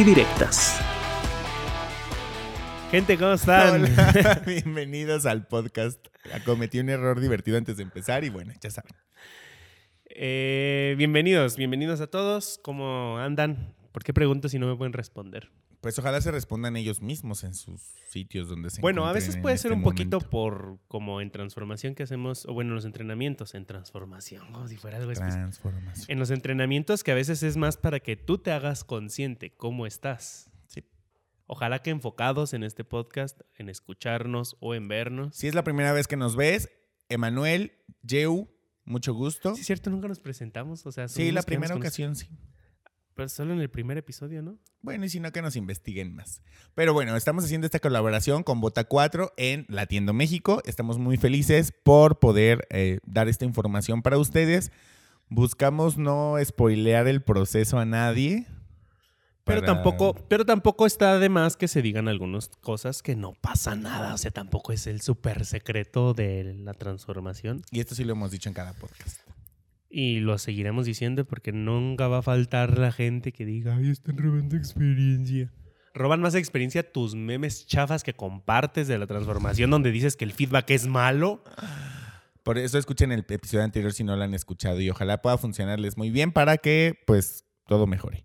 y Directas. Gente, ¿cómo están? Hola, bienvenidos al podcast. Cometí un error divertido antes de empezar y bueno, ya saben. Eh, bienvenidos, bienvenidos a todos. ¿Cómo andan? ¿Por qué pregunto si no me pueden responder? Pues ojalá se respondan ellos mismos en sus sitios donde se Bueno, a veces puede ser este un poquito por como en transformación que hacemos, o bueno, en los entrenamientos, en transformación, como si fuera algo. Transformación. En los entrenamientos que a veces es más para que tú te hagas consciente cómo estás. Sí. Ojalá que enfocados en este podcast, en escucharnos o en vernos. Si es la primera vez que nos ves, Emanuel, Jeu, mucho gusto. Sí, es cierto, nunca nos presentamos, o sea, Sí, la primera ocasión sí. Pero solo en el primer episodio, ¿no? Bueno, y si no, que nos investiguen más. Pero bueno, estamos haciendo esta colaboración con Bota 4 en Latiendo México. Estamos muy felices por poder eh, dar esta información para ustedes. Buscamos no spoilear el proceso a nadie. Pero para- tampoco, pero tampoco está de más que se digan algunas cosas que no pasa nada. O sea, tampoco es el súper secreto de la transformación. Y esto sí lo hemos dicho en cada podcast. Y lo seguiremos diciendo porque nunca va a faltar la gente que diga, ay, están robando experiencia. Roban más experiencia tus memes chafas que compartes de la transformación donde dices que el feedback es malo. Por eso escuchen el episodio anterior si no lo han escuchado y ojalá pueda funcionarles muy bien para que pues todo mejore.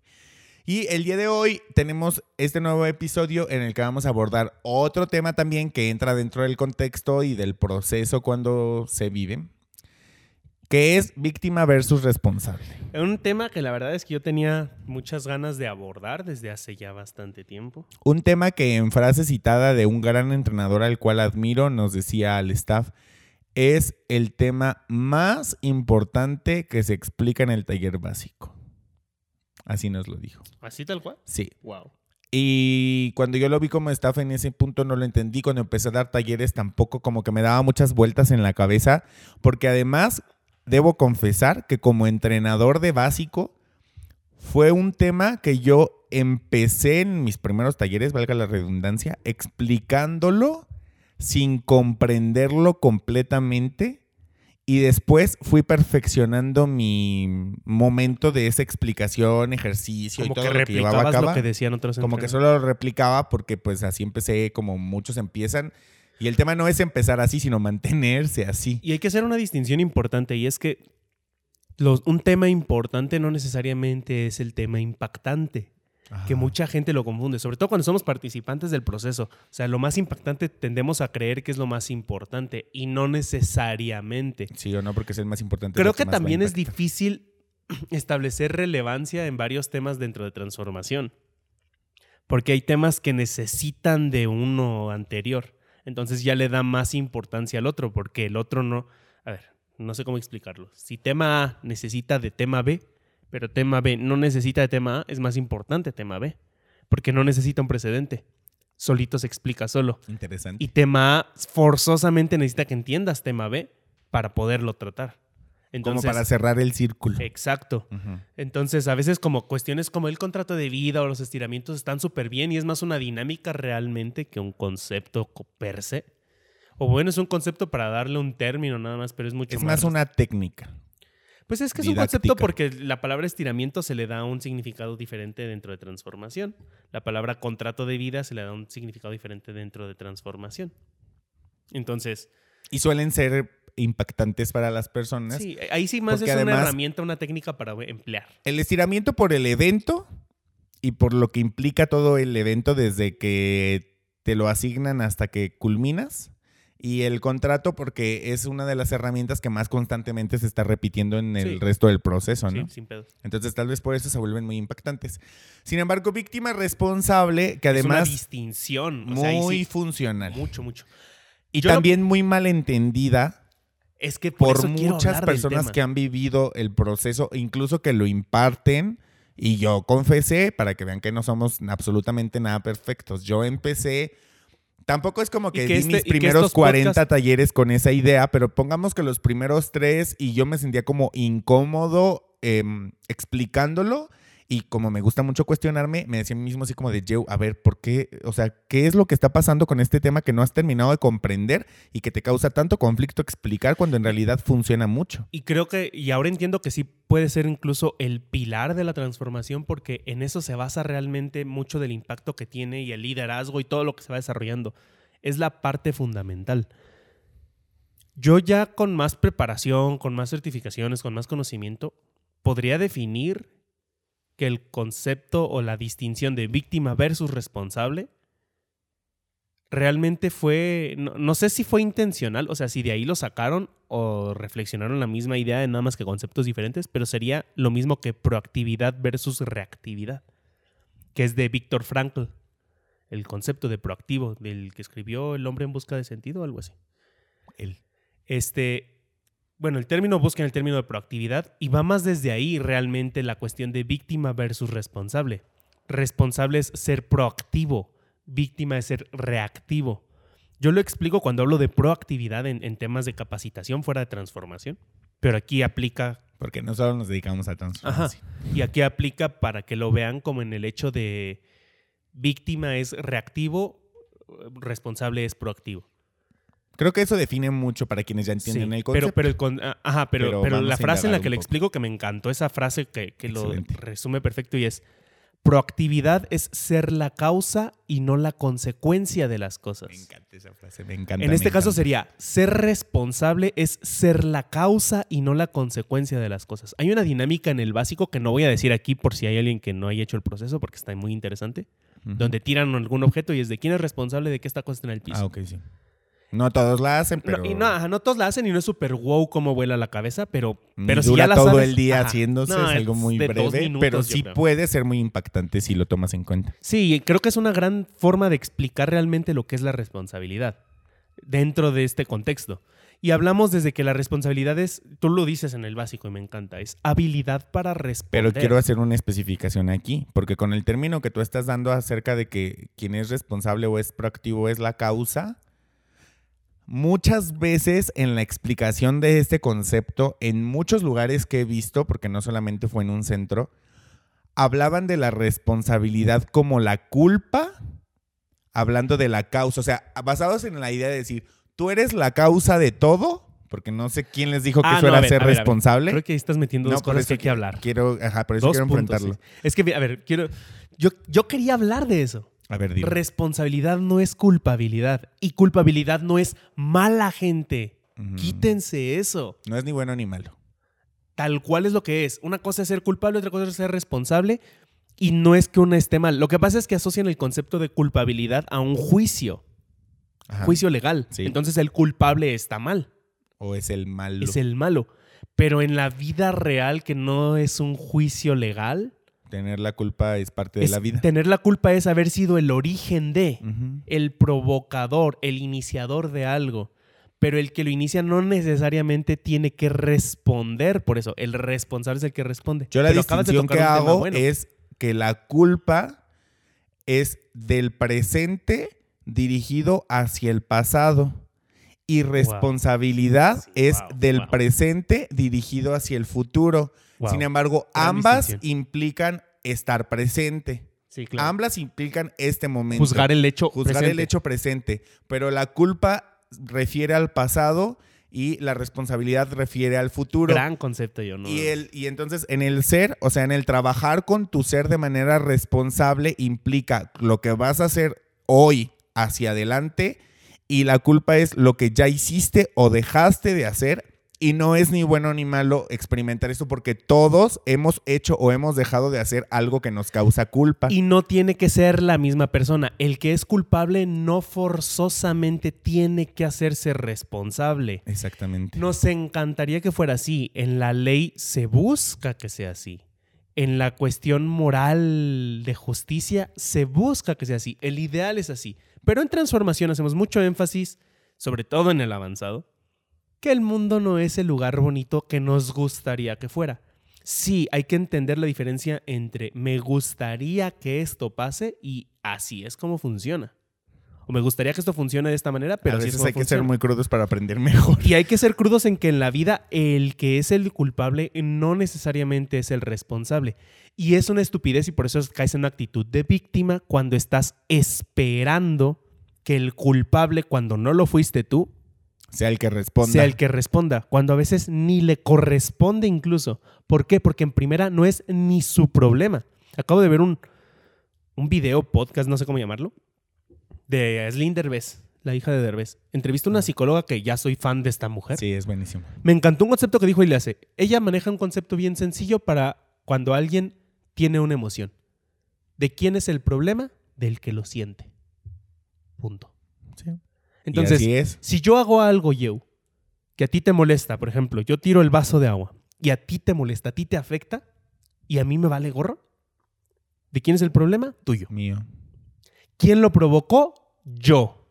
Y el día de hoy tenemos este nuevo episodio en el que vamos a abordar otro tema también que entra dentro del contexto y del proceso cuando se vive, que es víctima versus responsable. Un tema que la verdad es que yo tenía muchas ganas de abordar desde hace ya bastante tiempo. Un tema que en frase citada de un gran entrenador al cual admiro nos decía al staff, es el tema más importante que se explica en el taller básico. Así nos lo dijo. ¿Así tal cual? Sí. Wow. Y cuando yo lo vi como staff en ese punto no lo entendí. Cuando empecé a dar talleres tampoco como que me daba muchas vueltas en la cabeza. Porque además debo confesar que como entrenador de básico fue un tema que yo empecé en mis primeros talleres, valga la redundancia, explicándolo sin comprenderlo completamente. Y después fui perfeccionando mi momento de esa explicación, ejercicio Como y todo que lo que llevaba a cabo. lo que decían otros Como que solo lo replicaba porque pues así empecé como muchos empiezan. Y el tema no es empezar así, sino mantenerse así. Y hay que hacer una distinción importante y es que los- un tema importante no necesariamente es el tema impactante, que mucha gente lo confunde, sobre todo cuando somos participantes del proceso. O sea, lo más impactante tendemos a creer que es lo más importante y no necesariamente. Sí o no, porque es el más importante. Creo que a también es difícil establecer relevancia en varios temas dentro de transformación, porque hay temas que necesitan de uno anterior. Entonces ya le da más importancia al otro, porque el otro no... A ver, no sé cómo explicarlo. Si tema A necesita de tema B, pero tema B no necesita de tema A, es más importante tema B, porque no necesita un precedente. Solito se explica solo. Interesante. Y tema A forzosamente necesita que entiendas tema B para poderlo tratar. Entonces, como para cerrar el círculo. Exacto. Entonces, a veces como cuestiones como el contrato de vida o los estiramientos están súper bien y es más una dinámica realmente que un concepto co- per se. O bueno, es un concepto para darle un término nada más, pero es mucho Es más una técnica. Pues es que es un concepto porque la palabra estiramiento se le da un significado diferente dentro de transformación. La palabra contrato de vida se le da un significado diferente dentro de transformación. Entonces, Y suelen ser impactantes para las personas. sí, ahí sí más es una además- herramienta, una técnica para emplear. El estiramiento por el evento y por lo que implica todo el evento desde que te lo asignan hasta que culminas. Y el contrato porque es una de las herramientas que más constantemente se está repitiendo en el Sí. resto del proceso, Sí, ¿no? sin pedos. Entonces tal vez por eso se vuelven muy impactantes. Sin embargo, víctima responsable, que es una además distinción. o sea, ahí muy sí, funcional. mucho, mucho. y yo también muy malentendida Es que por, por muchas personas que han vivido el proceso, incluso que lo imparten Y yo confesé, para que vean que no somos absolutamente nada perfectos, yo empecé... Tampoco es como que, que di este- mis primeros estos 40 podcasts- talleres con esa idea, pero pongamos que los primeros tres y yo me sentía como incómodo em, explicándolo y como me gusta mucho cuestionarme, me decía a mí mismo así como de, Joe, a ver, ¿por qué? O sea, ¿qué es lo que está pasando con este tema que no has terminado de comprender y que te causa tanto conflicto explicar cuando en realidad funciona mucho? Y creo que, y ahora entiendo que sí puede ser incluso el pilar de la transformación porque en eso se basa realmente mucho del impacto que tiene y el liderazgo y todo lo que se va desarrollando. Es la parte fundamental. Yo ya con más preparación, con más certificaciones, con más conocimiento, podría definir que el concepto o la distinción de víctima versus responsable realmente fue, no, no sé si fue intencional, o sea, si de ahí lo sacaron o reflexionaron la misma idea de nada más que conceptos diferentes, pero sería lo mismo que proactividad versus reactividad, que es de Víctor Frankl, el concepto de proactivo, del que escribió El hombre en busca de sentido o algo así. El- Este, bueno, el término busca el término de proactividad y va más desde ahí realmente la cuestión de víctima versus responsable. Responsable es ser proactivo, víctima es ser reactivo. Yo lo explico cuando hablo de proactividad en, en temas de capacitación fuera de transformación, pero aquí aplica, Porque no solo nos dedicamos a ajá, transformación. y aquí aplica para que lo vean como en el hecho de víctima es reactivo, responsable es proactivo. Creo que eso define mucho para quienes ya entienden Sí, el pero, concepto. pero, el con- ah, ajá, pero, Pero pero la frase en la que le explico que me encantó, esa frase que, que lo resume perfecto y es, proactividad es ser la causa y no la consecuencia de las cosas. Me encanta esa frase, me encanta. En este caso sería, ser responsable es ser la causa y no la consecuencia de las cosas. Hay una dinámica en el básico que no voy a decir aquí por si hay alguien que no haya hecho el proceso porque está muy interesante, donde tiran algún objeto y es de quién es responsable de que esta cosa esté en el piso. Ah, ok, sí. No todos la hacen, pero... No, y no, ajá, no todos la hacen y no es súper wow como vuela la cabeza, pero, pero si dura ya la todo sabes- el día ajá. haciéndose, No, es algo muy breve, minutos, pero sí creo. puede ser muy impactante si lo tomas en cuenta. Sí, creo que es una gran forma de explicar realmente lo que es la responsabilidad dentro de este contexto. Y hablamos desde que la responsabilidad es, tú lo dices en el básico y me encanta, es habilidad para responder. Pero quiero hacer una especificación aquí, porque con el término que tú estás dando acerca de que quien es responsable o es proactivo es la causa, muchas veces en la explicación de este concepto, en muchos lugares que he visto, porque no solamente fue en un centro, hablaban de la responsabilidad como la culpa, hablando de la causa, o sea, basados en la idea de decir, tú eres la causa de todo, porque no sé quién les dijo que Ah, eso no, era ver, ser ver, responsable. Creo que ahí estás metiendo dos por cosas que hay que hablar. Quiero, ajá, por eso Dos quiero puntos, enfrentarlo. sí. Es que, a ver, quiero... Yo, yo quería hablar de eso. A ver, dime. Responsabilidad no es culpabilidad. Y culpabilidad no es mala gente. Ujú. Quítense eso. No es ni bueno ni malo. Tal cual es lo que es. Una cosa es ser culpable, otra cosa es ser responsable. Y no es que una esté mal. Lo que pasa es que asocian el concepto de culpabilidad a un juicio, Ajá. juicio legal. Sí. Entonces el culpable está mal, O es el malo. es el malo. Pero en la vida real, que no es un juicio legal, Tener la culpa es parte de la vida. tener la culpa es haber sido el origen de, el provocador, el iniciador de algo. Pero el que lo inicia no necesariamente tiene que responder por eso. El responsable es el que responde. Yo la Pero distinción que hago bueno. es que la culpa es del presente dirigido hacia el pasado. Y responsabilidad Sí, es wow, del wow. presente dirigido hacia el futuro. Wow. Sin embargo, Gran ambas implican estar presente. Sí, claro. Ambas implican este momento. Juzgar el hecho. juzgar el presente. hecho presente, pero la culpa refiere al pasado y la responsabilidad refiere al futuro. Gran concepto, yo no. Y, el, y entonces en el ser, o sea, en el trabajar con tu ser de manera responsable implica lo que vas a hacer hoy hacia adelante y la culpa es lo que ya hiciste o dejaste de hacer y no es ni bueno ni malo experimentar esto porque todos hemos hecho o hemos dejado de hacer algo que nos causa culpa. Y no tiene que ser la misma persona. El que es culpable no forzosamente tiene que hacerse responsable. Exactamente. Nos encantaría que fuera así. En la ley se busca que sea así. En la cuestión moral de justicia se busca que sea así. El ideal es así. Pero en transformación hacemos mucho énfasis, sobre todo en el avanzado, que el mundo no es el lugar bonito que nos gustaría que fuera. Sí, hay que entender la diferencia entre me gustaría que esto pase y así es como funciona. O me gustaría que esto funcione de esta manera, pero a así es veces como hay que ser muy crudos para aprender mejor. Y hay que ser crudos en que en la vida el que es el culpable no necesariamente es el responsable. Y es una estupidez y por eso caes en una actitud de víctima cuando estás esperando que el culpable, cuando no lo fuiste tú, Sea el que responda. sea el que responda, cuando a veces ni le corresponde incluso. ¿Por qué? Porque en primera no es ni su problema. Acabo de ver un, un video, podcast, no sé cómo llamarlo, de Slim Derbez, la hija de Derbez. Entrevista a una psicóloga que ya soy fan de esta mujer. Sí, es buenísimo. Me encantó un concepto que dijo y le hace. Ella maneja un concepto bien sencillo para cuando alguien tiene una emoción. ¿De quién es el problema? Del que lo siente. Punto. Sí. Entonces, es. si yo hago algo, yo, que a ti te molesta, por ejemplo, yo tiro el vaso de agua y a ti te molesta, a ti te afecta y a mí me vale gorro, ¿de quién es el problema? Tuyo. Mío. ¿Quién lo provocó? Yo.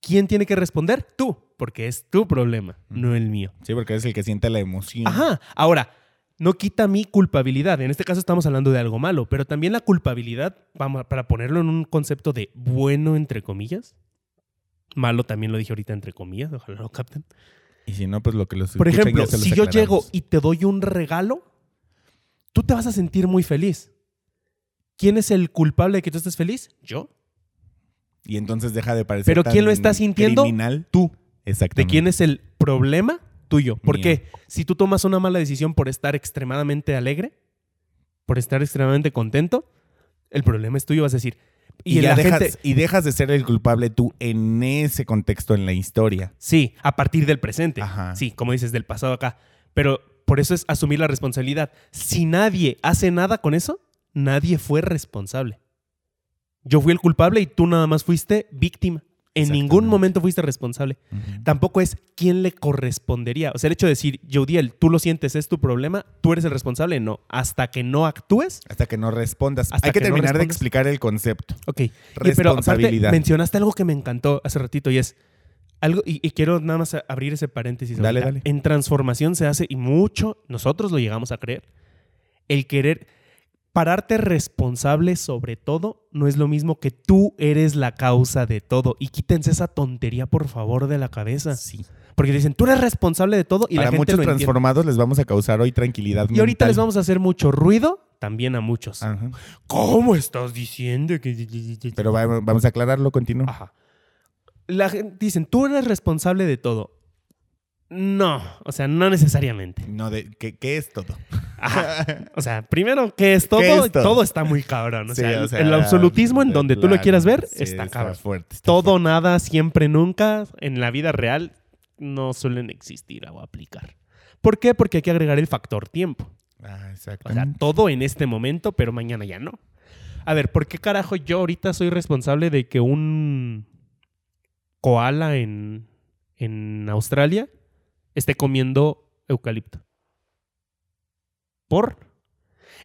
¿Quién tiene que responder? Tú, porque es tu problema, no el mío. Sí, porque es el que siente la emoción. Ajá. Ahora, no quita mi culpabilidad. En este caso estamos hablando de algo malo, pero también la culpabilidad, vamos, para ponerlo en un concepto de bueno, entre comillas. Malo también lo dije ahorita entre comillas, ojalá lo capten. Y si no, pues lo que los Por ejemplo, ya se los si yo llego y te doy un regalo, tú te vas a sentir muy feliz. ¿Quién es el culpable de que tú estés feliz? Yo. Y entonces deja de parecer Pero ¿quién lo está sintiendo? Criminal. Tú. Exactamente. ¿De quién es el problema? Tuyo. Porque si tú tomas una mala decisión por estar extremadamente alegre, por estar extremadamente contento, el problema es tuyo. Vas a decir. Y, Y, ya la dejas, gente. y dejas de ser el culpable tú en ese contexto en la historia. Sí, a partir del presente. Ajá. Sí, como dices, del pasado acá. Pero por eso es asumir la responsabilidad. Si nadie hace nada con eso, nadie fue responsable. Yo fui el culpable y tú nada más fuiste víctima. En ningún momento fuiste responsable. Tampoco es quién le correspondería. O sea, el hecho de decir, Jodiel, tú lo sientes, es tu problema, tú eres el responsable. No. Hasta que no actúes. Hasta que no respondas. Hasta Hay que, que no terminar de explicar el concepto. Ok. Y- pero aparte, Responsabilidad. mencionaste algo que me encantó hace ratito y es algo, y, y quiero nada más abrir ese paréntesis. Dale, ahorita. dale. En transformación se hace, y mucho, nosotros lo llegamos a creer, el querer pararte responsable sobre todo no es lo mismo que tú eres la causa de todo. Y quítense esa tontería, por favor, de la cabeza. Sí. Porque dicen, tú eres responsable de todo y Para la gente muchos lo entiende. transformados les vamos a causar hoy tranquilidad Y ahorita les vamos a hacer mucho ruido, también a muchos. Ajá. ¿Cómo estás diciendo que...? Pero va- vamos a aclararlo, continúa. Ajá. La gente dicen, tú eres responsable de todo. No, o sea, no necesariamente. No, de, ¿qué, qué es todo? Ajá. O sea, primero, ¿qué es todo? ¿Qué es todo? todo? está muy cabrón. O, Sí, sea, o sea, el absolutismo en donde tú lo quieras ver sí, está cabrón. fuerte. está Todo, nada, siempre, nunca, en la vida real no suelen existir o aplicar. ¿Por qué? Porque hay que agregar el factor tiempo. Ah, O exactamente. sea, todo en este momento, pero mañana ya no. A ver, ¿por qué carajo yo ahorita soy responsable de que un koala en, en Australia esté comiendo eucalipto? ¿Por?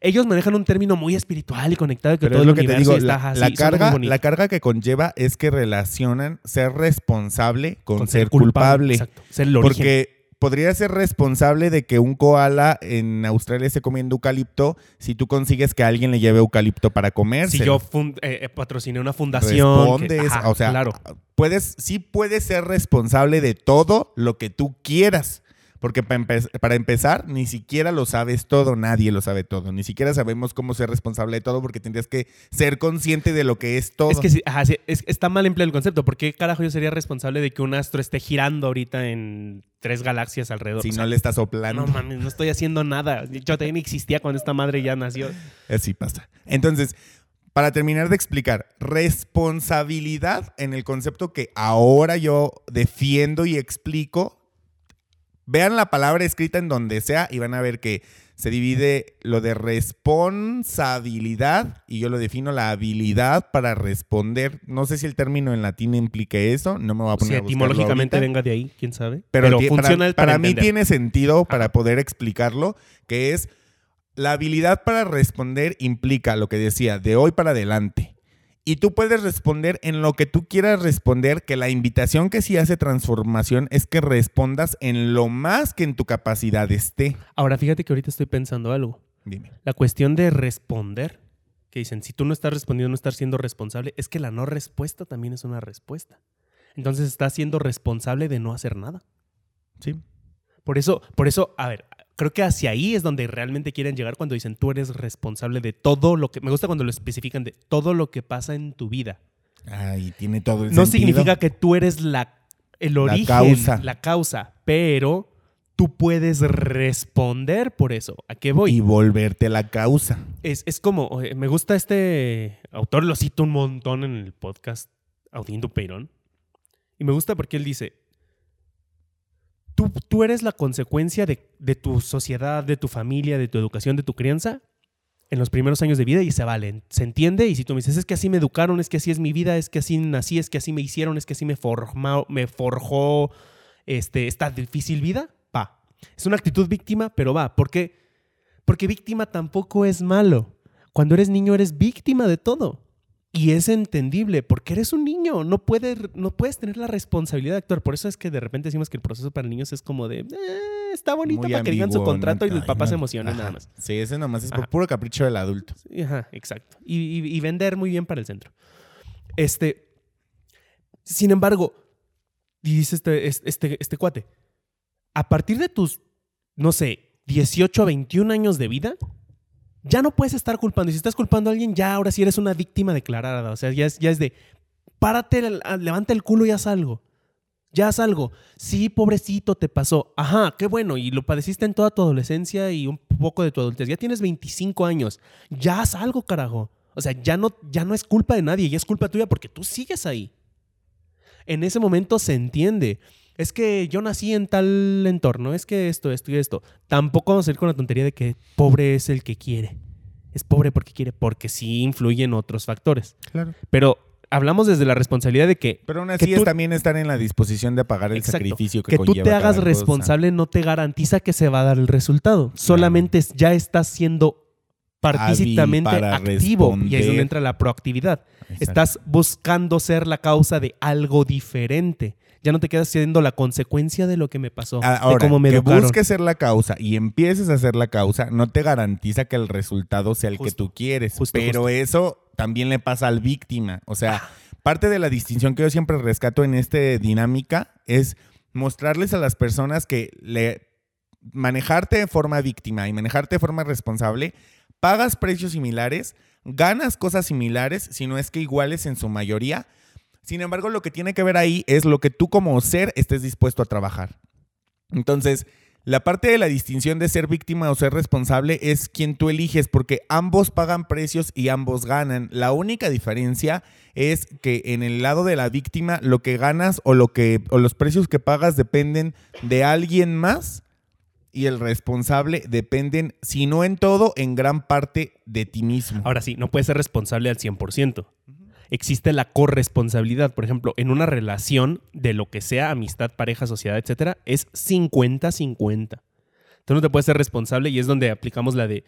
Ellos manejan un término muy espiritual y conectado que Pero todo es el lo que te universo digo, está la, así, la carga, la carga que conlleva es que relacionan ser responsable con, ser culpable. Exacto, ser el. Porque podría ser responsable de que un koala en Australia esté comiendo eucalipto si tú consigues que alguien le lleve eucalipto para comer. si yo eh, eh, patrociné una fundación. que- respondes, ajá, o sea, claro. puedes, sí puedes ser responsable de todo lo que tú quieras. Porque para, empe- para empezar, ni siquiera lo sabes todo, nadie lo sabe todo. Ni siquiera sabemos cómo ser responsable de todo porque tendrías que ser consciente de lo que es todo. Es que sí, ajá, sí, es- está mal empleado el concepto. ¿Por qué carajo yo sería responsable de que un astro esté girando ahorita en tres galaxias alrededor? si O sea, no le estás soplando. no mames, no estoy haciendo nada. Yo también existía cuando esta madre ya nació. Así pasa. Entonces, para terminar de explicar, responsabilidad en el concepto que ahora yo defiendo y explico, vean la palabra escrita en donde sea y van a ver que se divide lo de responsabilidad y yo lo defino la habilidad para responder. No sé si el término en latín implique eso, no me voy a Si poner a buscarlo etimológicamente ahorita. venga de ahí, quién sabe. Pero, Pero, funciona para, para, para mí tiene sentido para poder explicarlo, que es la habilidad para responder implica lo que decía, de hoy para adelante. Y tú puedes responder en lo que tú quieras responder, que la invitación que sí hace transformación es que respondas en lo más que en tu capacidad esté. Ahora, fíjate que ahorita estoy pensando algo. Dime. La cuestión de responder, que dicen, si tú no estás respondiendo, no estás siendo responsable, es que la no respuesta también es una respuesta. Entonces estás siendo responsable de no hacer nada. Sí. Por eso, por eso, a ver, creo que hacia ahí es donde realmente quieren llegar cuando dicen tú eres responsable de todo lo que. Me gusta cuando lo especifican de todo lo que pasa en tu vida. Ay, tiene todo el No sentido. significa que tú eres la, el origen, causa. la causa, pero tú puedes responder por eso. ¿A qué voy? Y volverte la causa. Es, es como, me gusta este autor, lo cito un montón en el podcast Audiendo Peirón. Y me gusta porque él dice, tú, tú eres la consecuencia de, de tu sociedad, de tu familia, de tu educación, de tu crianza en los primeros años de vida y se vale, se entiende. Y si tú me dices, es que así me educaron, es que así es mi vida, es que así nací, es que así me hicieron, es que así me, formó, me forjó este, esta difícil vida, va. Es una actitud víctima, pero va. ¿Por qué? Porque víctima tampoco es malo. Cuando eres niño eres víctima de todo. Y es entendible, porque eres un niño, no puedes, no puedes tener la responsabilidad de actuar. Por eso es que de repente decimos que el proceso para niños es como de, "Eh, está bonito Muy para que digan su ambiguo, contrato y el papá se Ajá. nada más. Sí, ese nomás es por puro capricho del adulto. Sí, Ajá, exacto. Y, y- y vender muy bien para el centro. Este, sin embargo, dice este, es- este, este cuate, a partir de tus, no sé, 18 a 21 años de vida, ya no puedes estar culpando. Y si estás culpando a alguien, ya ahora sí eres una víctima declarada. O sea, ya es, ya es de, párate, levanta el culo y haz algo. Ya haz algo. Sí, pobrecito, te pasó. Ajá, qué bueno. Y lo padeciste en toda tu adolescencia y un poco de tu adultez. Ya tienes 25 años. Ya haz algo, carajo. O sea, ya no, ya no es culpa de nadie, ya es culpa tuya porque tú sigues ahí. En ese momento se entiende. Es que yo nací en tal entorno, es que esto, esto y esto. Tampoco vamos a ir con la tontería de que pobre es el que quiere. Es pobre porque quiere, porque sí influyen otros factores. Claro. Pero hablamos desde la responsabilidad de que Pero aún Que así tú- es también estar en la disposición de pagar el Exacto. sacrificio que, que tú te hagas cosa. responsable no te garantiza que se va a dar el resultado. Solamente ya estás siendo partícipamente activo y ahí es donde entra la proactividad. Exacto. Estás buscando ser la causa de algo diferente. Ya no te quedas siendo la consecuencia de lo que me pasó, Ah, de Ahora, cómo me que educaron. busques ser la causa y empieces a ser la causa, no te garantiza que el resultado sea el que tú quieres. justo, pero justo. eso también le pasa al víctima. O sea, parte de la distinción que yo siempre rescato en esta dinámica es mostrarles a las personas que le manejarte de forma víctima y manejarte de forma responsable, pagas precios similares, ganas cosas similares, si no es que iguales en su mayoría. Sin embargo, lo que tiene que ver ahí es lo que tú como ser estés dispuesto a trabajar. Entonces, la parte de la distinción de ser víctima o ser responsable es quien tú eliges, porque ambos pagan precios y ambos ganan. La única diferencia es que en el lado de la víctima, lo que ganas o, lo que, los precios que pagas dependen de alguien más y el responsable dependen, si no en todo, en gran parte de ti mismo. Ahora sí, no puedes ser responsable al 100%. Existe la corresponsabilidad. Por ejemplo, en una relación de lo que sea, amistad, pareja, sociedad, etcétera, es 50-50. Tú no te puedes ser responsable y es donde aplicamos la de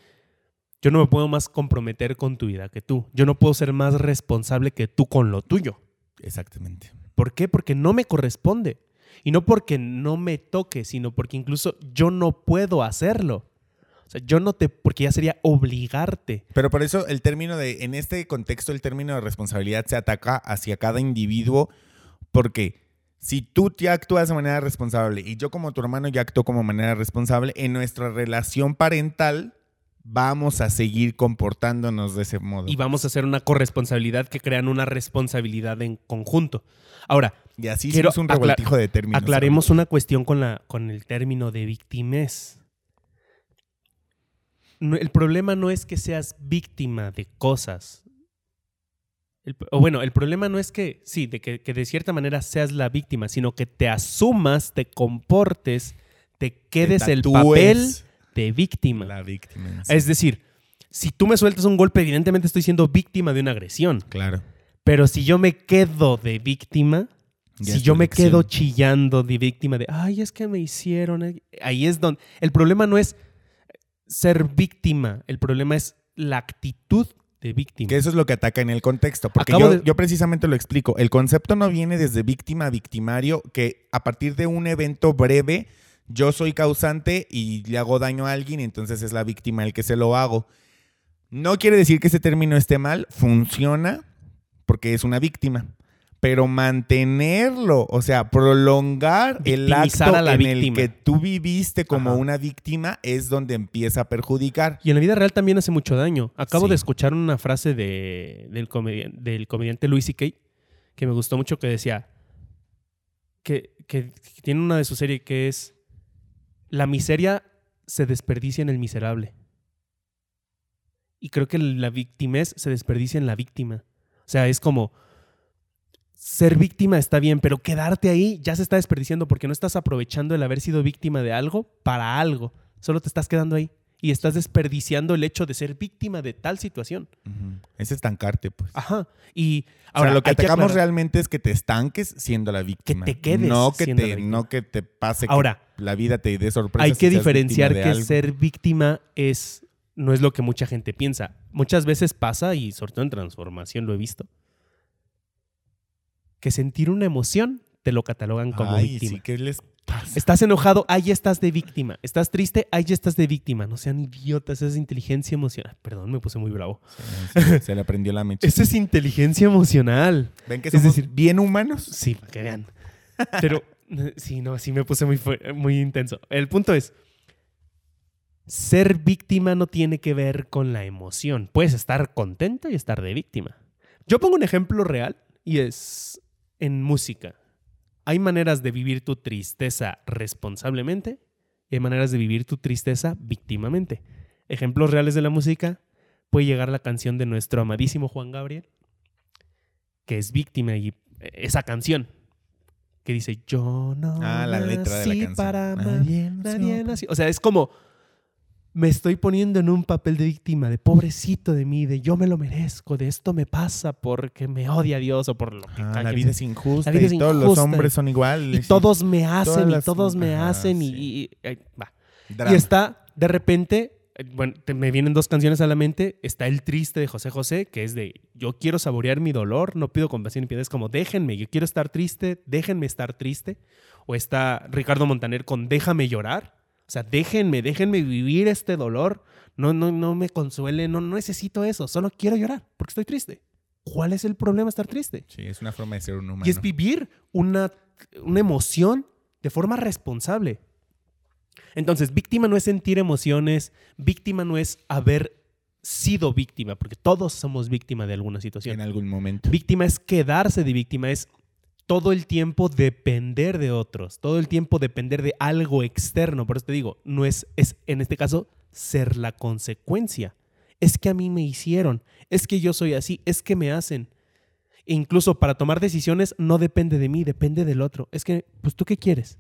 yo no me puedo más comprometer con tu vida que tú. Yo no puedo ser más responsable que tú con lo tuyo. Exactamente. ¿Por qué? Porque no me corresponde. Y no porque no me toque, sino porque incluso yo no puedo hacerlo. O sea, yo no te, porque ya sería obligarte. Pero por eso el término de, en este contexto, el término de responsabilidad se ataca hacia cada individuo, porque si tú ya actúas de manera responsable y yo como tu hermano ya actúo como manera responsable, en nuestra relación parental vamos a seguir comportándonos de ese modo. y vamos a hacer una corresponsabilidad que crean una responsabilidad en conjunto. Ahora, Y así quiero es un revoltijo de términos. aclaremos una cuestión con, la, con el término de victimez. El problema no es que seas víctima de cosas. El- o bueno, el problema no es que, sí, de que, que de cierta manera seas la víctima, sino que te asumas, te comportes, te quedes el papel de víctima. La víctima. sí. Es decir, si tú me sueltas un golpe, evidentemente estoy siendo víctima de una agresión. Claro. Pero si yo me quedo de víctima, Ya si yo me quedo chillando de víctima de, ay, es que me hicieron, eh", ahí es donde... El problema no es ser víctima, el problema es la actitud de víctima. Que eso es lo que ataca en el contexto. Porque yo, de- yo precisamente lo explico. El concepto no viene desde víctima a victimario, que a partir de un evento breve, yo soy causante y le hago daño a alguien, entonces es la víctima el que se lo hago. No quiere decir que ese término esté mal, funciona porque es una víctima. Pero mantenerlo, o sea, prolongar el acto a la en víctima. el que tú viviste como Ajá. una víctima es donde empieza a perjudicar. Y en la vida real también hace mucho daño. Acabo Sí. de escuchar una frase de- del, comedi- del comediante Louis C.K. que me gustó mucho que decía que, que tiene una de su serie que es la miseria se desperdicia en el miserable. Y creo que la victimez se desperdicia en la víctima. O sea, es como ser víctima está bien, pero quedarte ahí ya se está desperdiciando porque no estás aprovechando el haber sido víctima de algo para algo. Solo te estás quedando ahí y estás desperdiciando el hecho de ser víctima de tal situación. Es estancarte, pues. Ajá. Y Ahora, ahora lo que atacamos realmente es que te estanques siendo la víctima. te quedes no que siendo te, la víctima. No que te pase Ahora, que la vida te dé sorpresas. hay que diferenciar que algo. ser víctima es no es lo que mucha gente piensa. Muchas veces pasa y sobre todo en transformación lo he visto. Que sentir una emoción te lo catalogan como Ay, víctima. sí, ¿qué les pasa? Estás enojado, ahí estás de víctima. Estás triste, ahí estás de víctima. No sean idiotas, esa es inteligencia emocional. Perdón, me puse muy bravo. Se, le prendió la mecha. Eso es inteligencia emocional. ¿Ven que es somos decir- bien humanos? Sí, para que vean. Pero sí, no, sí me puse muy, muy intenso. El punto es, ser víctima no tiene que ver con la emoción. Puedes estar contento y estar de víctima. Yo pongo un ejemplo real y es en música. Hay maneras de vivir tu tristeza responsablemente y hay maneras de vivir tu tristeza víctimamente. Ejemplos reales de la música, puede llegar la canción de nuestro amadísimo Juan Gabriel, que es víctima y eh, esa canción que dice yo no Ah, la letra de la canción. para amar, Nadie nadie nació". O sea, es como me estoy poniendo en un papel de víctima, de pobrecito de mí, de yo me lo merezco, de esto me pasa porque me odia Dios o por lo que Ah, la vida es injusta vida y es todos los hombres y- son y iguales. todos me hacen y todos me ajá, hacen y, y- y- va. Y está, de repente, bueno, te- me vienen dos canciones a la mente. Está el triste de José José, que es de yo quiero saborear mi dolor, no pido compasión y piedad. Es como déjenme, yo quiero estar triste, déjenme estar triste. O está Ricardo Montaner con déjame llorar. O sea, déjenme, déjenme vivir este dolor. No, no, no me consuele, no, no necesito eso, solo quiero llorar porque estoy triste. ¿Cuál es el problema estar triste? Sí, es una forma de ser un humano. Y es vivir una, una emoción de forma responsable. Entonces, víctima no es sentir emociones, víctima no es haber sido víctima, porque todos somos víctima de alguna situación. en algún momento. Víctima es quedarse de víctima, es todo el tiempo depender de otros, todo el tiempo depender de algo externo. Por eso te digo, no es, es en este caso ser la consecuencia. Es que a mí me hicieron, es que yo soy así, es que me hacen. E incluso para tomar decisiones no depende de mí, depende del otro. Es que, pues tú qué quieres.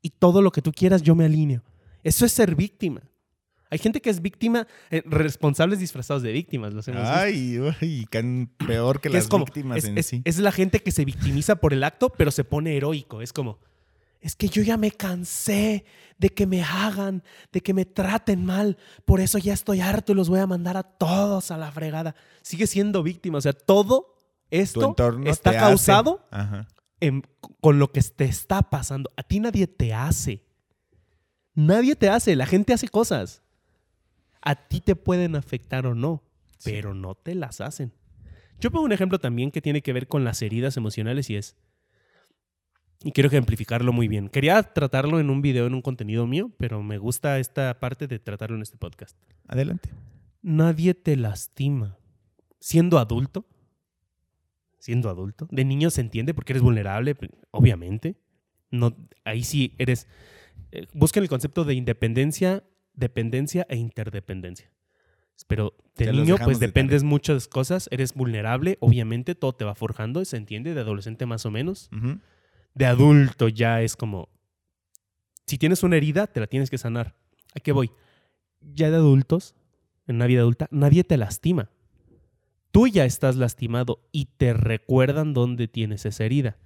Y todo lo que tú quieras yo me alineo. Eso es ser víctima. Hay gente que es víctima, eh, responsables disfrazados de víctimas, los hemos visto. Ay, uy, can- peor que Que las es como, víctimas es, en es- sí. es la gente que se victimiza por el acto, pero se pone heroico. Es como, es que yo ya me cansé de que me hagan, de que me traten mal. Por eso ya estoy harto y los voy a mandar a todos a la fregada. Sigue siendo víctima. O sea, todo esto está causado en- con lo que te está pasando. A ti nadie te hace. Nadie te hace. La gente hace cosas. A ti te pueden afectar o no, Sí. pero no te las hacen. Yo pongo un ejemplo también que tiene que ver con las heridas emocionales y es, y quiero ejemplificarlo muy bien. Quería tratarlo en un video, en un contenido mío, pero me gusta esta parte de tratarlo en este podcast. Adelante. Nadie te lastima. Siendo adulto, siendo adulto, de niño se entiende porque eres vulnerable, obviamente. No, ahí sí eres. eh, busquen el concepto de independencia, dependencia e interdependencia. Pero de Ya niño, pues de dependes muchas cosas, eres vulnerable, obviamente, todo te va forjando, se entiende, de adolescente más o menos. De adulto ya es como. Si tienes una herida, te la tienes que sanar. ¿A qué voy? Ya de adultos, en una vida adulta, nadie te lastima. Tú ya estás lastimado y te recuerdan dónde tienes esa herida.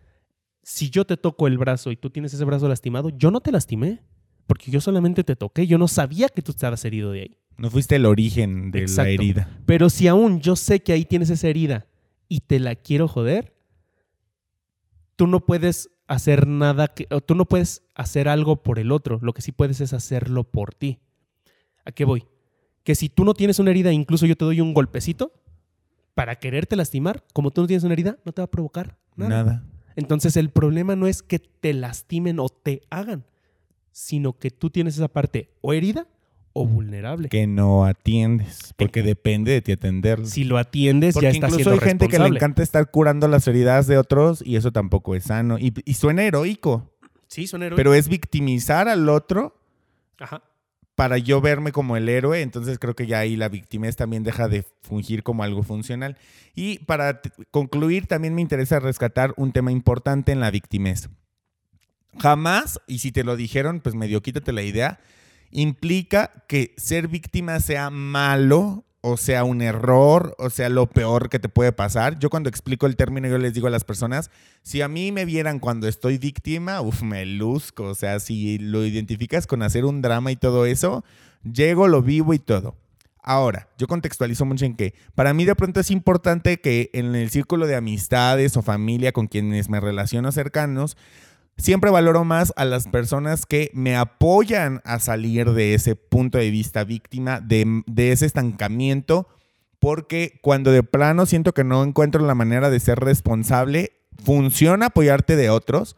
Si yo te toco el brazo y tú tienes ese brazo lastimado, yo no te lastimé, porque yo solamente te toqué, yo no sabía que tú estabas herido de ahí. No fuiste el origen de Exacto. la herida. Pero si aún yo sé que ahí tienes esa herida y te la quiero joder, tú no puedes hacer nada, que, o tú no puedes hacer algo por el otro. Lo que sí puedes es hacerlo por ti. ¿A qué voy? Que si tú no tienes una herida, incluso yo te doy un golpecito para quererte lastimar, como tú no tienes una herida, no te va a provocar nada. Nada. Entonces el problema no es que te lastimen o te hagan, sino que tú tienes esa parte o herida o vulnerable. Que no atiendes. Porque depende de ti atenderlo. Si lo atiendes, Porque ya estás incluso siendo hay gente que le encanta estar curando las heridas de otros y eso tampoco es sano. Y, y suena heroico, Sí, son héroes. pero es victimizar al otro Ajá. para yo verme como el héroe. Entonces creo que ya ahí la victimez también deja de fungir como algo funcional. Y para concluir, también me interesa rescatar un tema importante en la victimez. Jamás, y si te lo dijeron, pues medio quítate la idea, implica que ser víctima sea malo o sea un error o sea lo peor que te puede pasar. Yo cuando explico el término yo les digo a las personas, si a mí me vieran cuando estoy víctima, uff, me luzco. O sea, si lo identificas con hacer un drama y todo eso, llego, lo vivo y todo. Ahora, yo contextualizo mucho en que para mí de pronto es importante que en el círculo de amistades o familia con quienes me relaciono cercanos, siempre valoro más a las personas que me apoyan a salir de ese punto de vista víctima, de, de ese estancamiento, porque cuando de plano siento que no encuentro la manera de ser responsable, funciona apoyarte de otros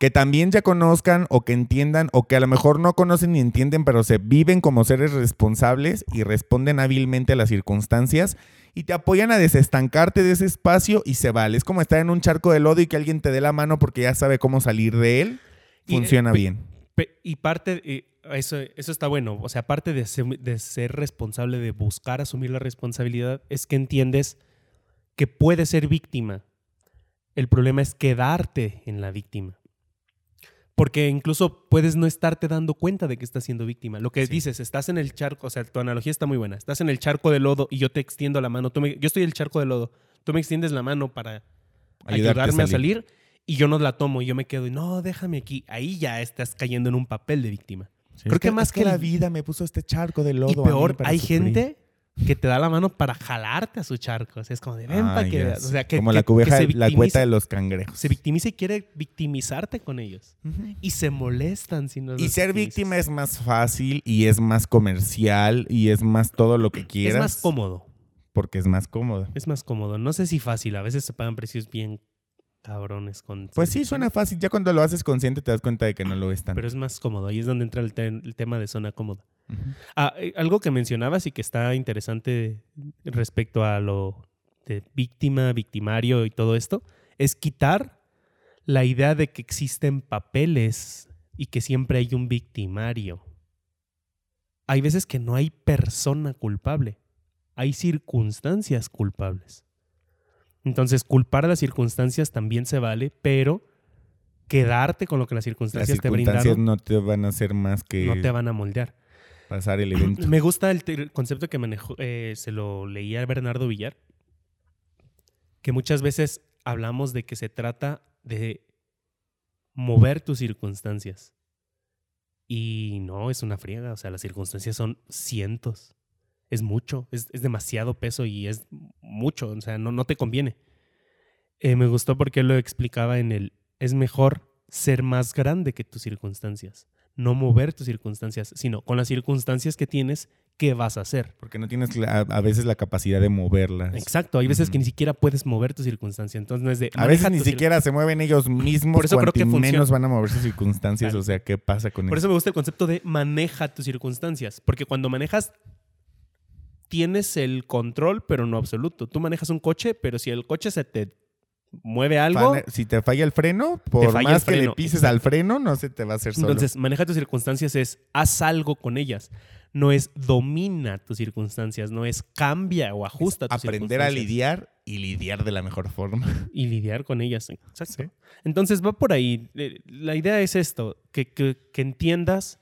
que también ya conozcan o que entiendan o que a lo mejor no conocen ni entienden, pero se viven como seres responsables y responden hábilmente a las circunstancias y te apoyan a desestancarte de ese espacio y se vale. Es como estar en un charco de lodo y que alguien te dé la mano porque ya sabe cómo salir de él. Funciona eh, pe- bien. Y parte, eh, eso, eso está bueno. O sea, parte de ser, de ser responsable, de buscar asumir la responsabilidad, es que entiendes que puedes ser víctima. El problema es quedarte en la víctima. Porque incluso puedes no estarte dando cuenta de que estás siendo víctima. Lo que Sí. dices, estás en el charco, o sea, tu analogía está muy buena. Estás en el charco de lodo y yo te extiendo la mano. Tú me- yo estoy en el charco de lodo. Tú me extiendes la mano para Ayudarte ayudarme a salir. salir. y yo no la tomo y yo me quedo y no, déjame aquí. Ahí ya estás cayendo en un papel de víctima. Creo Es que más es que la vida me puso este charco de lodo. y a mí peor, hay sufrir. gente que te da la mano para jalarte a su charco. O sea, es como de ven Ah, para que. O sea, que, como que- la cubeja, la cueta de los cangrejos. Se victimiza y quiere victimizarte con ellos. Y se molestan si no Y ser victimizas. víctima es más fácil y es más comercial y es más todo lo que Es quieras. más cómodo. Porque es más cómodo. Es más cómodo. No sé si fácil. A veces se pagan precios bien cabrones con... Pues sí, suena fácil. Ya cuando lo haces consciente te das cuenta de que no lo es tanto. Pero es más cómodo. Ahí es donde entra el, te- el tema de zona cómoda. Ah, eh, algo que mencionabas y que está interesante respecto a lo de víctima, victimario y todo esto, es quitar la idea de que existen papeles y que siempre hay un victimario. Hay veces que no hay persona culpable, hay circunstancias culpables. Entonces, culpar a las circunstancias también se vale, pero quedarte con lo que las Las circunstancias, te circunstancias brindaron no te van a hacer más que no te van a moldear. pasar el evento. Me gusta el, te- el concepto que manejó, eh, se lo leía a Bernardo Villar, que muchas veces hablamos de que se trata de mover tus circunstancias. Y no, es una friega, o sea, las circunstancias son cientos. Es mucho, es, es demasiado peso y es mucho, o sea, no, no te conviene. Eh, me gustó porque lo explicaba en el, es mejor ser más grande que tus circunstancias, no mover tus circunstancias, sino con las circunstancias que tienes, ¿qué vas a hacer? Porque no tienes la- a veces la capacidad de moverlas. Exacto, hay veces que ni siquiera puedes mover tu circunstancia, entonces no es de... A veces ni siquiera se mueven ellos mismos, Por eso creo cuanto que funciona. menos van a mover sus circunstancias. Claro. O sea, ¿qué pasa con Por eso? eso me gusta el concepto de maneja tus circunstancias, porque cuando manejas tienes el control, pero no absoluto. Tú manejas un coche, pero si el coche se te mueve algo, Si te falla el freno, por más que le pises exacto. al freno, no se te va a hacer solo. entonces maneja tus circunstancias es haz algo con ellas. No es domina tus circunstancias, no es cambia o ajusta tus aprender a lidiar y lidiar de la mejor forma. y lidiar con ellas. Exacto. Sí. Entonces va por ahí. Eh, La idea es esto, que, que- que entiendas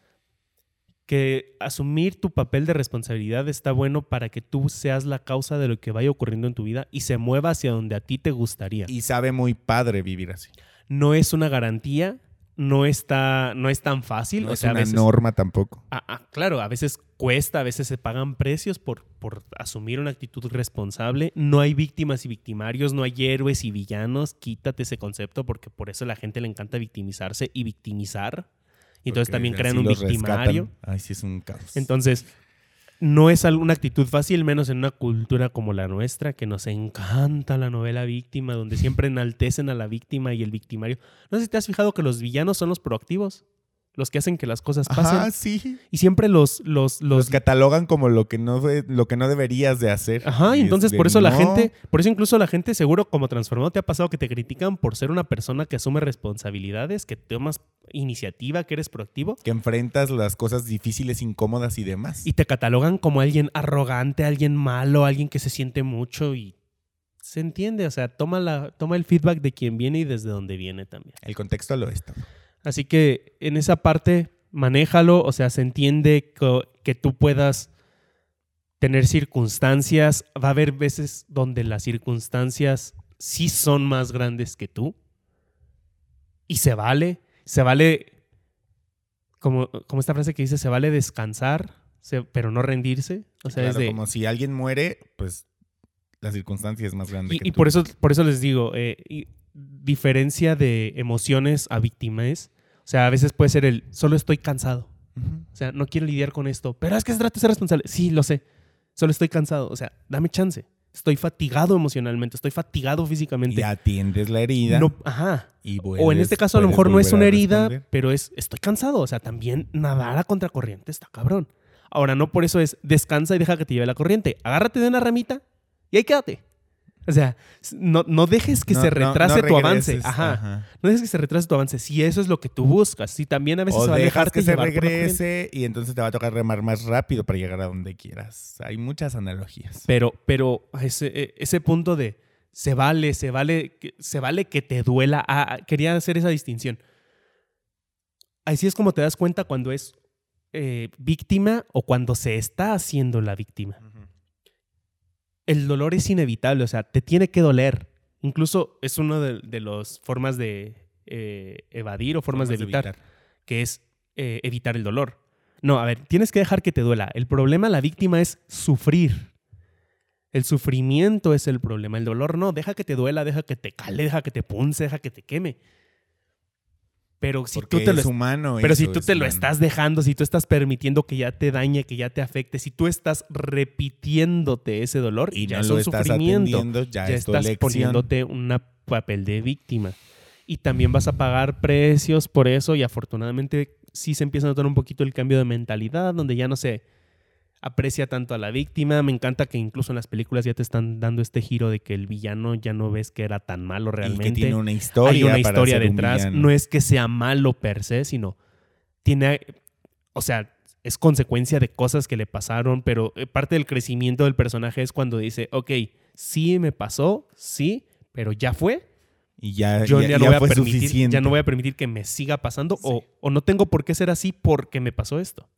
que asumir tu papel de responsabilidad está bueno para que tú seas la causa de lo que vaya ocurriendo en tu vida y se mueva hacia donde a ti te gustaría. Y sabe muy padre vivir así. No es una garantía no está, no es tan fácil. No o es a una veces, norma tampoco. Ah, ah, claro, a veces cuesta, a veces se pagan precios por, por asumir una actitud responsable. No hay víctimas y victimarios, no hay héroes y villanos. Quítate ese concepto porque por eso a la gente le encanta victimizarse y victimizar. Y entonces también crean un victimario. rescatan. Ay, sí, es un caos. Entonces, no es una actitud fácil, menos en una cultura como la nuestra, que nos encanta la novela víctima, donde siempre enaltecen a la víctima y el victimario. No sé si te has fijado que los villanos son los proactivos, los que hacen que las cosas pasen. Ajá, sí. Y siempre los, los, Los los, catalogan como lo que no, lo que no deberías de hacer. Ajá, y es entonces por eso la gente, por eso incluso la gente seguro como transformado te ha pasado que te critican por ser una persona que asume responsabilidades, que tomas iniciativa, que eres proactivo Que enfrentas las cosas difíciles, incómodas y demás. y te catalogan como alguien arrogante, alguien malo, alguien que se siente mucho y se entiende, o sea, toma la toma el feedback de quien viene y desde dónde viene también. El contexto lo es. Así que en esa parte manéjalo, o sea, se entiende co- que tú puedas tener circunstancias, va a haber veces donde las circunstancias sí son más grandes que tú y se vale, se vale, como, como esta frase que dice, se vale descansar, se- pero no rendirse, o sea, es Claro, como si alguien muere, pues la circunstancia es más grande. Y, que y tú. por eso, por eso les digo, eh, y diferencia de emociones a víctimas, o sea, a veces puede ser el, solo estoy cansado. O sea, no quiero lidiar con esto. Pero es que se trata de ser responsable. Sí, lo sé. Solo estoy cansado. O sea, dame chance. Estoy fatigado emocionalmente. Estoy fatigado físicamente. Y atiendes la herida. No, ajá. y o en este caso a lo mejor no es una herida, pero es estoy cansado. O sea, también nadar a contracorriente está cabrón. Ahora, no por eso es descansa y deja que te lleve la corriente. Agárrate de una ramita y ahí quédate. O sea, no, no dejes que No- se no retrase tu avance. Ajá. No dejes que se retrase tu avance. Si eso es lo que tú buscas. Si también a veces O se va a dejas dejarte que se regrese y entonces te va a tocar remar más rápido para llegar a donde quieras. Hay muchas analogías. Pero, pero ese, e- ese punto de se vale, se vale, se vale que te duela. Ah, ah, quería hacer esa distinción. Así es como te das cuenta cuando es eh, víctima o cuando se está haciendo la víctima. El dolor es inevitable, o sea, te tiene que doler. Incluso es una de, de las formas de eh, evadir o formas, de evitar, que es eh, evitar el dolor. No, a ver, tienes que dejar que te duela. El problema, la víctima es sufrir. El sufrimiento es el problema. El dolor no. Deja que te duela, deja que te cale, deja que te punce, deja que te queme. Pero si Porque tú te lo humano. pero si tú estás dejando, si tú estás permitiendo que ya te dañe, que ya te afecte, si tú estás repitiéndote ese dolor, y ya no es lo un estás sufrimiento. ya, Ya estás elección. poniéndote un papel de víctima. Y también vas a pagar precios por eso y afortunadamente sí se empieza a notar un poquito el cambio de mentalidad, donde ya no se aprecia tanto a la víctima. Me encanta que incluso en las películas ya te están dando este giro de que el villano ya no ves que era tan malo Y realmente que tiene una historia. hay una historia un detrás. No es que sea malo per se, sino tiene, o sea, es consecuencia de cosas que le pasaron, pero eh, parte del crecimiento del personaje es cuando dice, ok, sí me pasó, sí, pero ya fue. Y ya, Yo ya- ya, no ya voy a permitir, suficiente. ya no voy a permitir que me siga pasando o, o no tengo por qué ser así porque me pasó esto.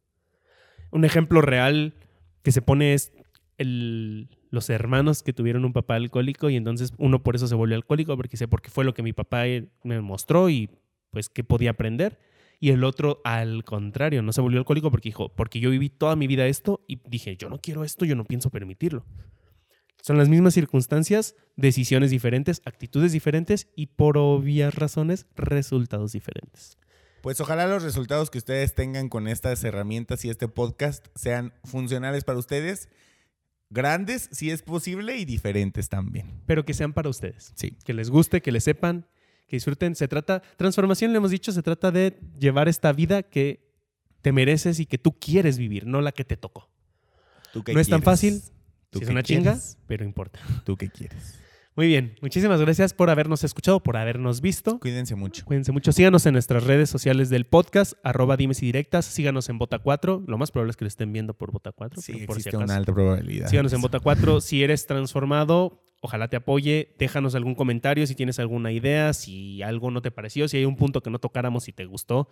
Un ejemplo real que se pone es los hermanos que tuvieron un papá alcohólico y entonces uno por eso se volvió alcohólico porque dice, porque fue lo que mi papá eh, me mostró y pues que podía aprender. Y el otro al contrario, no se volvió alcohólico porque dijo, porque yo viví toda mi vida esto y dije, yo no quiero esto, yo no pienso permitirlo. Son las mismas circunstancias, decisiones diferentes, actitudes diferentes y por obvias razones, resultados diferentes. Pues ojalá los resultados que ustedes tengan con estas herramientas y este podcast sean funcionales para ustedes, grandes si es posible y diferentes también. Pero que sean para ustedes. Sí. Que les guste, que les sepan, que disfruten. Se trata, transformación, le hemos dicho, se trata de llevar esta vida que te mereces y que tú quieres vivir, no la que te tocó. ¿Tú qué No es tan quieres? fácil, ¿Tú Si es una chinga, quieres? pero importa. ¿Tú qué quieres? Muy bien, muchísimas gracias por habernos escuchado, por habernos visto. Cuídense mucho. Cuídense mucho. Síganos en nuestras redes sociales del podcast, arroba dimes y directas. Síganos en Bota 4. Lo más probable es que lo estén viendo por Bota 4. Sí, por si existe acaso. una alta probabilidad. Síganos en. Bota 4. Si eres transformado, ojalá te apoye. Déjanos algún comentario si tienes alguna idea, si algo no te pareció, si hay un punto que no tocáramos y te gustó.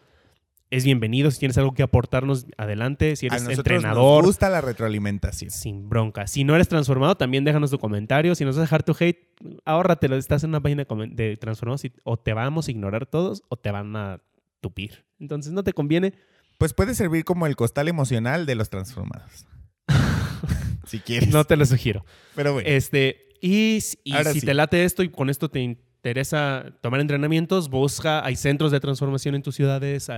Es bienvenido. Si tienes algo que aportarnos, adelante. Si eres entrenador, nos gusta la retroalimentación. sin bronca. Si no eres transformado, también déjanos tu comentario. Si nos vas a dejar tu hate, ahórratelo. Estás en una página de transformados y o te vamos a ignorar todos o te van a tupir. Entonces no te conviene. Pues puede servir como el costal emocional de los transformados. si quieres. No te lo sugiero. Pero bueno. Este, y, y si sí. te late esto y con esto te interesa tomar entrenamientos, busca, hay centros de transformación en tus ciudades.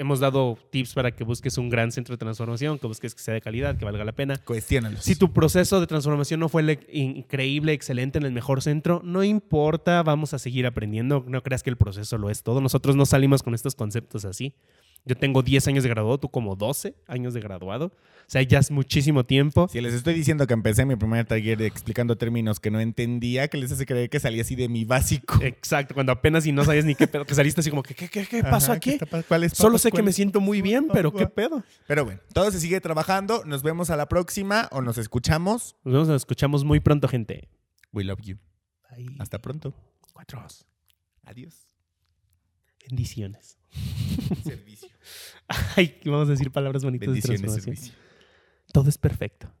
Hemos dado tips para que busques un gran centro de transformación, que busques que sea de calidad, que valga la pena. Cuestiónalos. Si tu proceso de transformación no fue le- increíble, excelente en el mejor centro, no importa, vamos a seguir aprendiendo. No creas que el proceso lo es todo. Nosotros no salimos con estos conceptos así. Yo tengo 10 años de graduado, tú como 12 años de graduado. O sea, ya es muchísimo tiempo. Si les estoy diciendo que empecé mi primer taller explicando términos que no entendía, que les hace creer que salí así de mi básico. Exacto, cuando apenas y no sabías ni qué pedo, que saliste así como, que, ¿qué, qué, qué pasó Ajá, aquí? ¿qué está pa- cuál es Solo sé que ¿Cuál me siento muy bien, pero ¿qué pedo? Pero bueno, todo se sigue trabajando. Nos vemos a la próxima o nos escuchamos. Nos vemos, nos escuchamos muy pronto, gente. We love you. Bye. Hasta pronto. Cuatro. Adiós. Bendiciones. Servicio. Ay, vamos a decir palabras bonitas de transformación. servicio. Todo es perfecto.